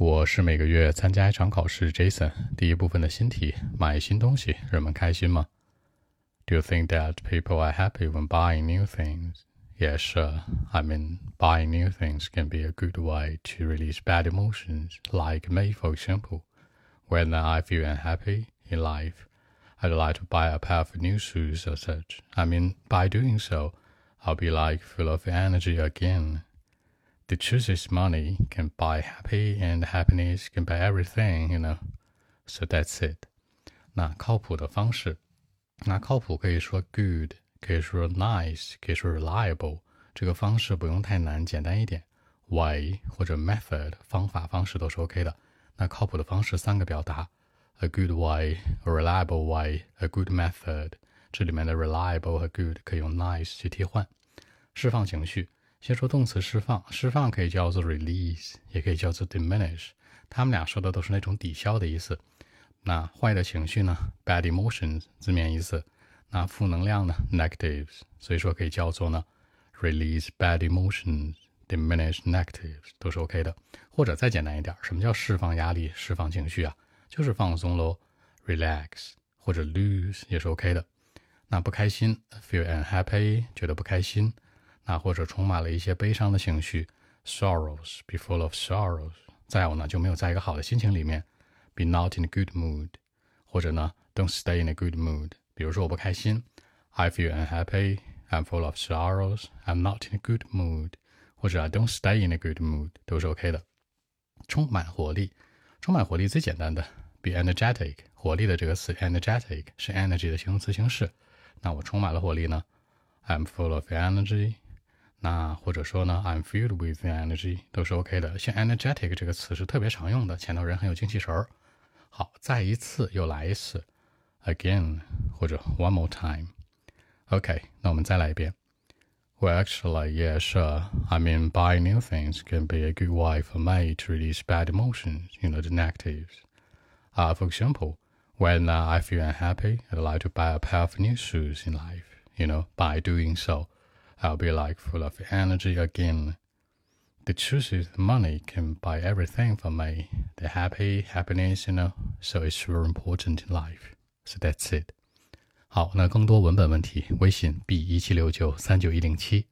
我是每个月参加一场考试。Jason，第一部分的新题：买新东西，人们开心吗？Do you think that people are happy when buying new things? Yeah, sure. I mean, buying new things can be a good way to release bad emotions. Like me, for example, when I feel unhappy in life, I'd like to buy a pair of new shoes or such. I mean, by doing so, I'll be like full of energy again. The truth is money can buy happy and happiness can buy everything, you know. So that's it. 那靠谱的方式，那靠谱可以说 good，可以说 nice，可以说 reliable。这个方式不用太难，简单一点，way 或者 method 方法方式都是 OK 的。那靠谱的方式三个表达：a good way，a reliable way，a good method。这里面的 reliable 和 good 可以用 nice 去替换。释放情绪。 先说动词释放，释放可以叫做 release，也可以叫做 diminish。他们俩说的都是那种抵消的意思。那坏的情绪呢？bad emotions 字面意思。那负能量呢？negatives。所以说可以叫做呢 release bad emotions，diminish negatives 都是 OK 的。或者再简单一点，什么叫释放压力、释放情绪啊？就是放松喽，relax 或者 lose 也是 OK 的。那不开心，feel unhappy，觉得不开心。那或者充满了一些悲伤的情绪，sorrows，be full of sorrows。再有呢，就没有在一个好的心情里面，be not in a good mood。或者呢，don't stay in a good mood。比如说我不开心，I feel unhappy，I'm full of sorrows，I'm not in a good mood。或者 I don't stay in a good mood，都是 OK 的。充满活力，充满活力最简单的，be energetic。活力的这个词，energetic 是 energy 的形容词形式。那我充满了活力呢，I'm full of energy。 那或者说呢，I'm filled with energy 都是 OK 的。像 energetic 这个词是特别常用的，前头人很有精气神儿。好，再一次，又来一次，again 或者 one more time。OK，那我们再来一遍。Well, actually, yeah, sure. I mean, buying new things can be a good way for me to release bad emotions, you know, the negatives. Uh, for example, when uh, I feel unhappy, I'd like to buy a pair of new shoes in life. You know, by doing so, I'll be like full of energy again. The truth is, money can buy everything for me. The happy, happiness, you know, so it's very important in life. So that's it. 好，那更多文本问题，微信 b 一七六九三九一零七。